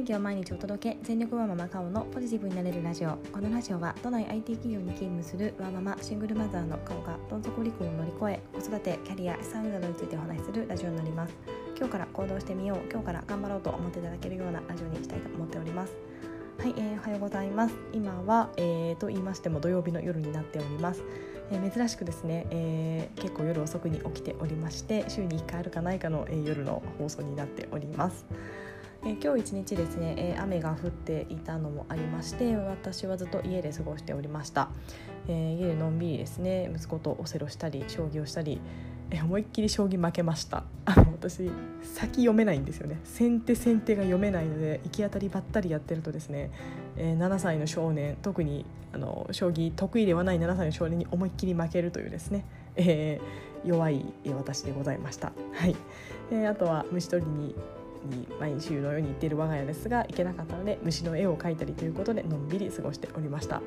元気を毎日お届け全力ワーママカオのポジティブになれるラジオ。このラジオは都内 IT 企業に勤務するワーママシングルマザーのカオがどん底離婚を乗り越え子育てキャリア資産などについてお話しするラジオになります。今日から行動してみよう今日から頑張ろうと思っていただけるようなラジオにしたいと思っております。はい、えー、おはようございます。今は、えー、と言いましても土曜日の夜になっております。えー、珍しくですね、えー、結構夜遅くに起きておりまして週に1回あるかないかの、え、夜の放送になっております。え今日一日ですね、え雨が降っていたのもありまして私はずっと家で過ごしておりました、え家でのんびりですね息子とオセロしたり将棋をしたり、え思いっきり将棋負けました。あの私先読めないんですよね。先手先手が読めないので行き当たりばったりやってるとですね、え7歳の少年特にあの将棋得意ではない7歳の少年に思いっきり負けるというですね、えー、弱い私でございました。はい、えー、あとは虫取りにに毎週のように行っている我が家ですが行けなかったので虫の絵を描いたりということでのんびり過ごしておりました、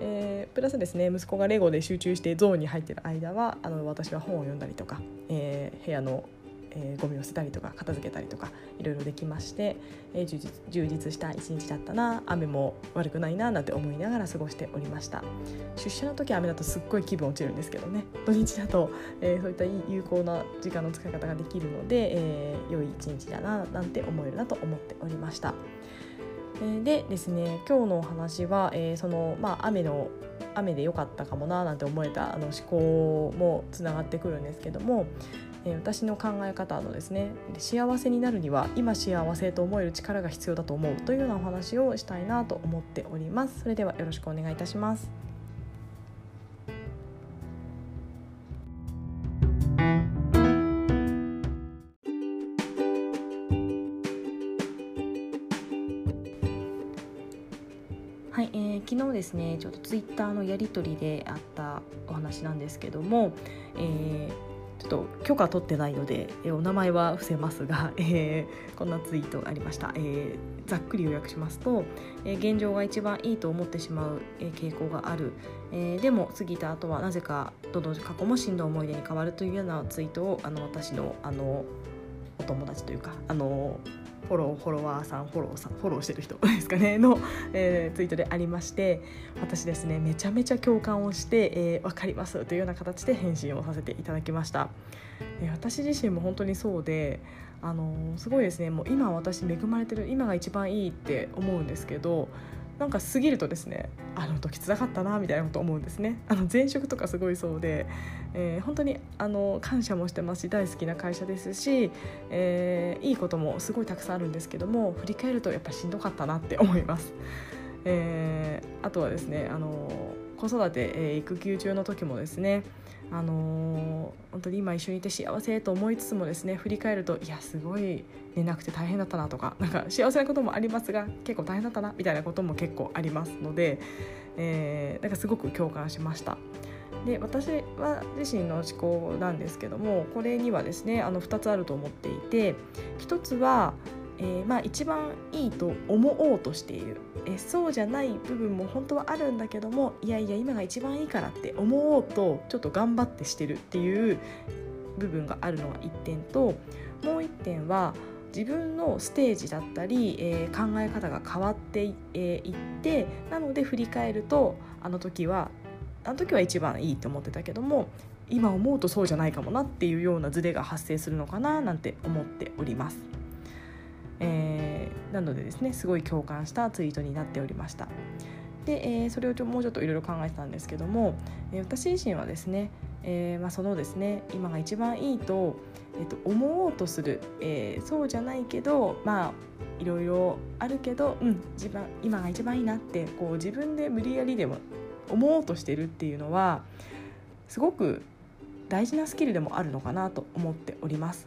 えー、プラスですね息子がレゴで集中してゾーンに入っている間はあの私は本を読んだりとか、えー、部屋のえー、ゴミを捨てたりとか片付けたりとかいろいろできまして、えー、充実充実した一日だったな。雨も悪くないななんて思いながら過ごしておりました。出社の時雨だとすっごい気分落ちるんですけどね。土日だと、えー、そういった有効な時間の使い方ができるので、えー、良い一日だななんて思えるなと思っておりました。でですね今日のお話は、えー、そのまあ雨の雨で良かったかもななんて思えたあの思考もつながってくるんですけども、え私の考え方のですね幸せになるには今幸せと思える力が必要だと思うというようなお話をしたいなと思っております。それではよろしくお願いいたします。はい、えー、昨日ですねちょっとツイッターのやり取りであったお話なんですけども、えーと許可取ってないので、えお名前は伏せますが、えー、こんなツイートがありました、えー、ざっくり予約しますと、えー、現状が一番いいと思ってしまう、え傾向がある、えでも過ぎた後はなぜかどの過去もしんどい思い出に変わるというようなツイートをあの私のあのお友達というかあのフォローフォロワーさんフォローさんフォローしてる人ですかねの、えー、ツイートでありまして私ですねめちゃめちゃ共感をして「えー、分かります」というような形で返信をさせていただきました、えー、私自身も本当にそうであのー、すごいですねもう今私恵まれてる今が一番いいって思うんですけどなんか過ぎるとですねあの時つらかったなみたいなこと思うんですね。あの前職とかすごいそうで、えー、本当にあの感謝もしてますし大好きな会社ですし、えー、いいこともすごいたくさんあるんですけども振り返るとやっぱしんどかったなって思います、えー、あとはですねあの子育て、え、育休中の時もですねあのー、本当に今一緒にいて幸せと思いつつもですね振り返るといやすごい寝なくて大変だったなとかなんか幸せなこともありますが結構大変だったなみたいなことも結構ありますので、えー、なんかすごく共感しました。で私は自身の思考なんですけどもこれにはですねあの2つあると思っていて1つはえー、まあ、一番いいと思おうとしている、えー、そうじゃない部分も本当はあるんだけどもいやいや今が一番いいからって思おうとちょっと頑張ってしてるっていう部分があるのが1点ともう1点は自分のステージだったり、えー、考え方が変わってい,、えー、ってなので振り返るとあの時はあの時は一番いいと思ってたけども今思うとそうじゃないかもなっていうようなズレが発生するのかななんて思っております。えー、なのでですねすごい共感したツイートになっておりました。で、えー、それをちょもうちょっといろいろ考えてたんですけども、えー、私自身はですね、えーまあ、そのですね今が一番いいと,、えー、と思おうとする、えー、そうじゃないけどまあいろいろあるけど、うん、自分今が一番いいなってこう自分で無理やりでも思おうとしてるっていうのはすごく大事なスキルでもあるのかなと思っております。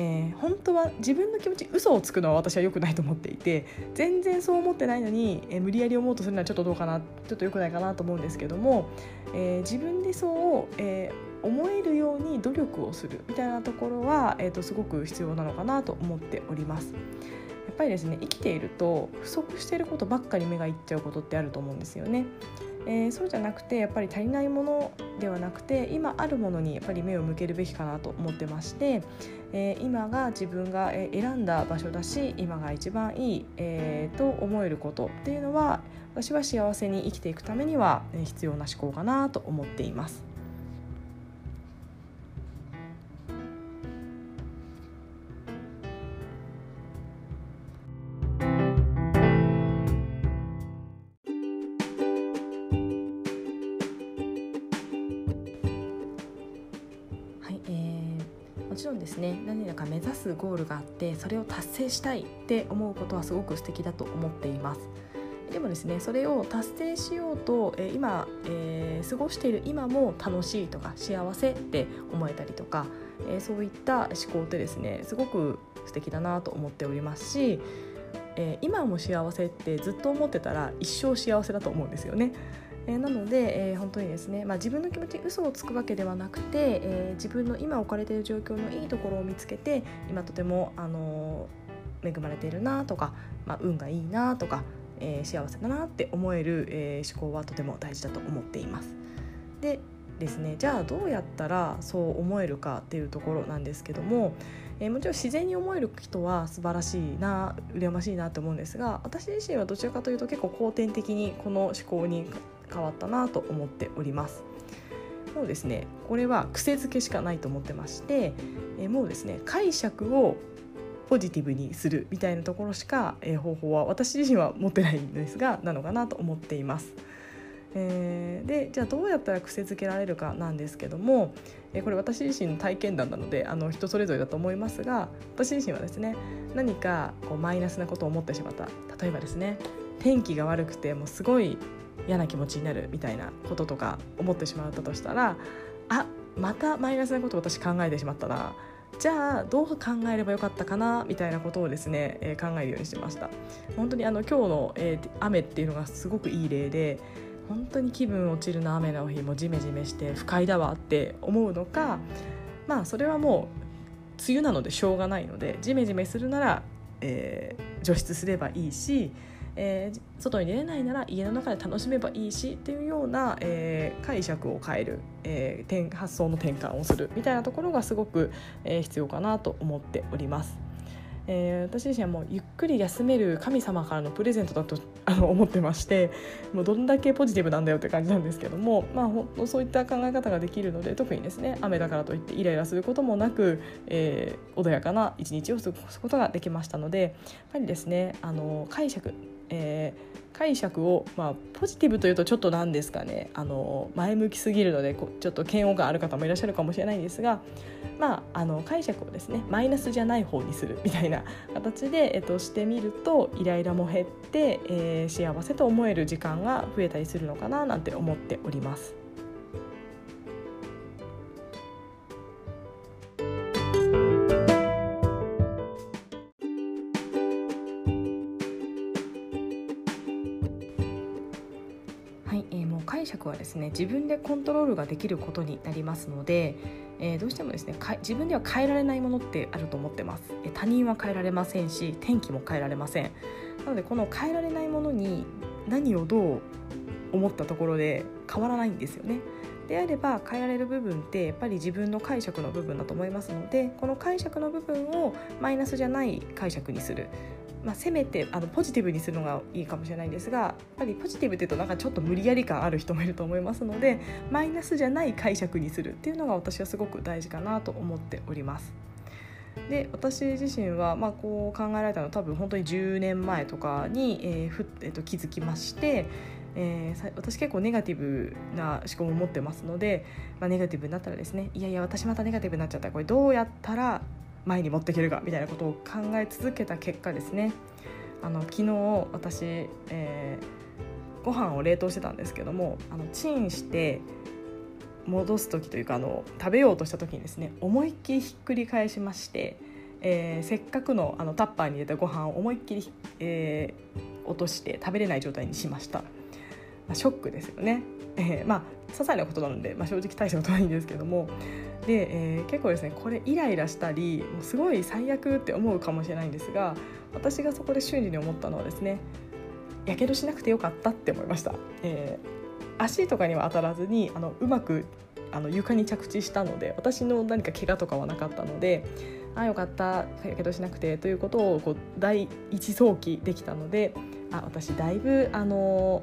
えー、本当は自分の気持ち嘘をつくのは私は良くないと思っていて全然そう思ってないのに、えー、無理やり思おうとするのはちょっとどうかなちょっと良くないかなと思うんですけども、えー、自分でそう、え思えるように努力をするみたいなところは、えーと、すごく必要なのかなと思っております。やっぱりですね生きていると不足していることばっかり目がいっちゃうことってあると思うんですよね。えー、そうじゃなくてやっぱり足りないものではなくて今あるものにやっぱり目を向けるべきかなと思ってまして、えー、今が自分が選んだ場所だし今が一番いい、えー、と思えることっていうのは私は幸せに生きていくためには必要な思考かなと思っています。ちろんですね何だか目指すゴールがあってそれを達成したいって思うことはすごく素敵だと思っていますでもですねそれを達成しようと、え、今、えー、過ごしている今も楽しいとか幸せって思えたりとか、えー、そういった思考ってですねすごく素敵だなと思っておりますし、え今も幸せってずっと思ってたら一生幸せだと思うんですよね。えー、なので、えー、本当にですね、まあ、自分の気持ち嘘をつくわけではなくて、えー、自分の今置かれている状況のいいところを見つけて今とても、あの恵まれているなとか、まあ、運がいいなとか、え幸せだなって思える、え思考はとても大事だと思っています。でですねじゃあどうやったらそう思えるかっていうところなんですけども、えー、もちろん自然に思える人は素晴らしいな羨ましいなと思うんですが私自身はどちらかというと結構後天的にこの思考に変わったなと思っております。もうですねこれは癖づけしかないと思ってまして、えもうですね解釈をポジティブにするみたいなところしか、え方法は私自身は持ってないんですがなのかなと思っています。えー、でじゃあどうやったら癖づけられるかなんですけども、えー、これ私自身の体験談なのであの人それぞれだと思いますが私自身はですね何かこうマイナスなことを思ってしまった例えばですね天気が悪くてもうすごい嫌な気持ちになるみたいなこととか思ってしまったとしたらあまたマイナスなことを私考えてしまったな。じゃあどう考えればよかったかなみたいなことをですね、えー、考えるようにしてました。本当にあの今日の、えー、雨っていうのがすごくいい例で本当に気分落ちるな雨の日もジメジメして不快だわって思うのかまあそれはもう梅雨なのでしょうがないのでジメジメするなら、えー、除湿すればいいしえー、外に出れないなら家の中で楽しめばいいしっていうような、えー、解釈を変える、えー、発想の転換をするみたいなところがすごく、えー、必要かなと思っております。えー、私自身はもうゆっくり休める神様からのプレゼントだと あの思ってましてもうどんだけポジティブなんだよって感じなんですけども、まあ、ほそういった考え方ができるので特にですね雨だからといってイライラすることもなく、えー、穏やかな一日を過ごすことができましたのでやっぱりですねあの解釈えー、解釈を、まあ、ポジティブというとちょっとなんですかねあの前向きすぎるのでちょっと嫌悪感ある方もいらっしゃるかもしれないんですが、まあ、あの解釈をですねマイナスじゃない方にするみたいな 形で、えっと、してみるとイライラも減って、えー、幸せと思える時間が増えたりするのかななんて思っております。はい、えー、もう解釈はですね自分でコントロールができることになりますので、えー、どうしてもですね自分では変えられないものってあると思ってます、え他人は変えられませんし天気も変えられません。なのでこの変えられないものに何をどう思ったところで変わらないんですよね。であれば変えられる部分ってやっぱり自分の解釈の部分だと思いますのでこの解釈の部分をマイナスじゃない解釈にする。まあ、せめてあのポジティブにするのがいいかもしれないんですがやっぱりポジティブっていうとなんかちょっと無理やり感ある人もいると思いますのでマイナスじゃない解釈にするっていうのが私はすごく大事かなと思っております。で私自身はまあこう考えられたのは多分本当に10年前とかに、えーふえー、と気づきまして、えー、私結構ネガティブな思考も持ってますので、まあ、ネガティブになったらですねいやいや私またネガティブになっちゃったこれどうやったら前に持っていけるかみたいなことを考え続けた結果ですね。あの昨日私、えー、ご飯を冷凍してたんですけどもあのチンして戻す時というかあの食べようとした時にですね思いっきりひっくり返しまして、えー、せっかくのあのタッパーに入れたご飯を思いっきり、えー、落として食べれない状態にしました、まあ、ショックですよね、えー、まあ些細なことなので、まあ、正直大したことないんですけども。で、えー、結構ですねこれイライラしたりもうすごい最悪って思うかもしれないんですが私がそこで瞬時に思ったのはですねやけどしなくてよかったって思いました、え足とかには当たらずにあのうまくあの床に着地したので私の何か怪我とかはなかったのであよかったやけどしなくてということをこう第一早期できたのであ私だいぶあの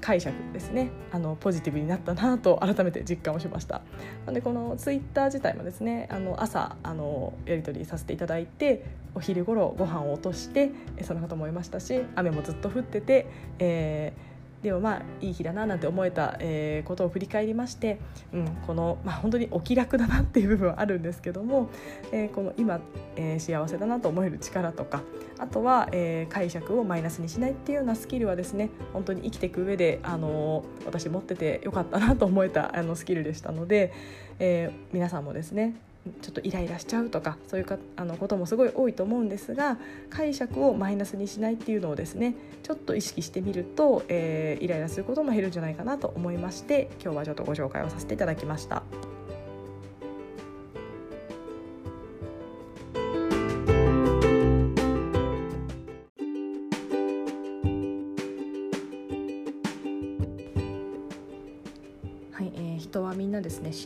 解釈ですね。あのポジティブになったなと改めて実感をしました。なのでこのツイッター自体もですねあの朝あのやり取りさせていただいてお昼頃ご飯を落としてその方もいましたし雨もずっと降ってて、えーでもまあいい日だななんて思えた、えー、ことを振り返りまして、うん、この、まあ、本当にお気楽だなっていう部分はあるんですけども、えー、この今、えー、幸せだなと思える力とかあとは、えー、解釈をマイナスにしないっていうようなスキルはですね本当に生きていく上で、あの私持っててよかったなと思えたあのスキルでしたので、えー、皆さんもですねちょっとイライラしちゃうとかそういうかあのこともすごい多いと思うんですが解釈をマイナスにしないっていうのをですねちょっと意識してみると、えー、イライラすることも減るんじゃないかなと思いまして今日はちょっとご紹介をさせていただきました。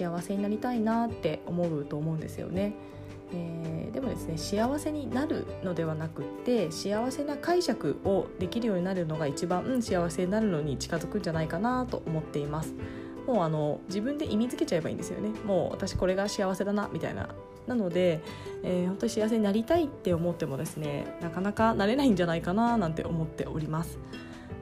幸せになりたいなって思うと思うんですよね。えー、でもですね幸せになるのではなくって幸せな解釈をできるようになるのが一番、うん、幸せになるのに近づくんじゃないかなと思っています。もうあの自分で意味付けちゃえばいいんですよね。もう私これが幸せだなみたいな。なので、えー、本当に幸せになりたいって思ってもですねなかなかなれないんじゃないかななんて思っております。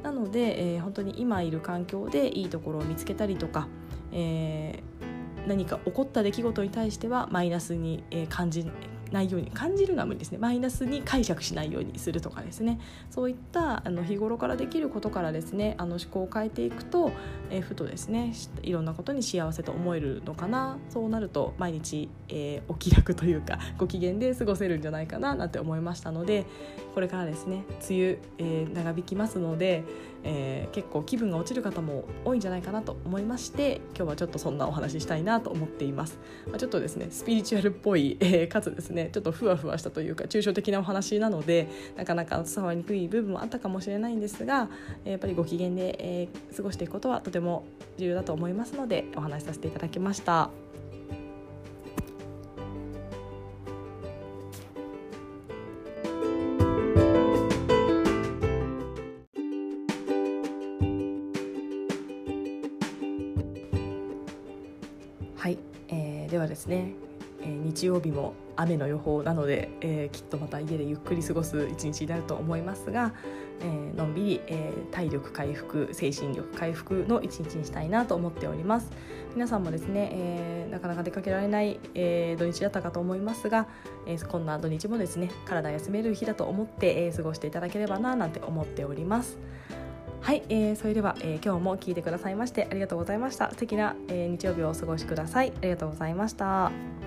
なので、えー、本当に今いる環境でいいところを見つけたりとか、えー、何か起こった出来事に対してはマイナスに、感じないように感じるのは無理ですね。マイナスに解釈しないようにするとかですね。そういったあの日頃からできることからですねあの思考を変えていくと、えー、ふとですねいろんなことに幸せと思えるのかな。そうなると毎日、えー、お気楽というか ご機嫌で過ごせるんじゃないかななんて思いましたのでこれからですね梅雨、えー、長引きますので、えー、結構気分が落ちる方も多いんじゃないかなと思いまして今日はちょっとそんなお話ししたいなと思っています、まあ、ちょっとですねスピリチュアルっぽい、えー、かつですねちょっとふわふわしたというか抽象的なお話なのでなかなか伝わりにくい部分もあったかもしれないんですがやっぱりご機嫌で、えー、過ごしていくことはとても重要だと思いますのでお話しさせていただきました。はい、えー、ではですね、えー、日曜日も雨の予報なので、えー、きっとまた家でゆっくり過ごす一日になると思いますが、えー、のんびり、えー、体力回復精神力回復の一日にしたいなと思っております。皆さんもですね、えー、なかなか出かけられない、え、土日だったかと思いますが、え、こんな土日もですね体休める日だと思って、え、過ごしていただければななんて思っております。はい、えー、それでは、えー、今日も聞いてくださいましてありがとうございました。素敵な、えー、日曜日をお過ごしください。ありがとうございました。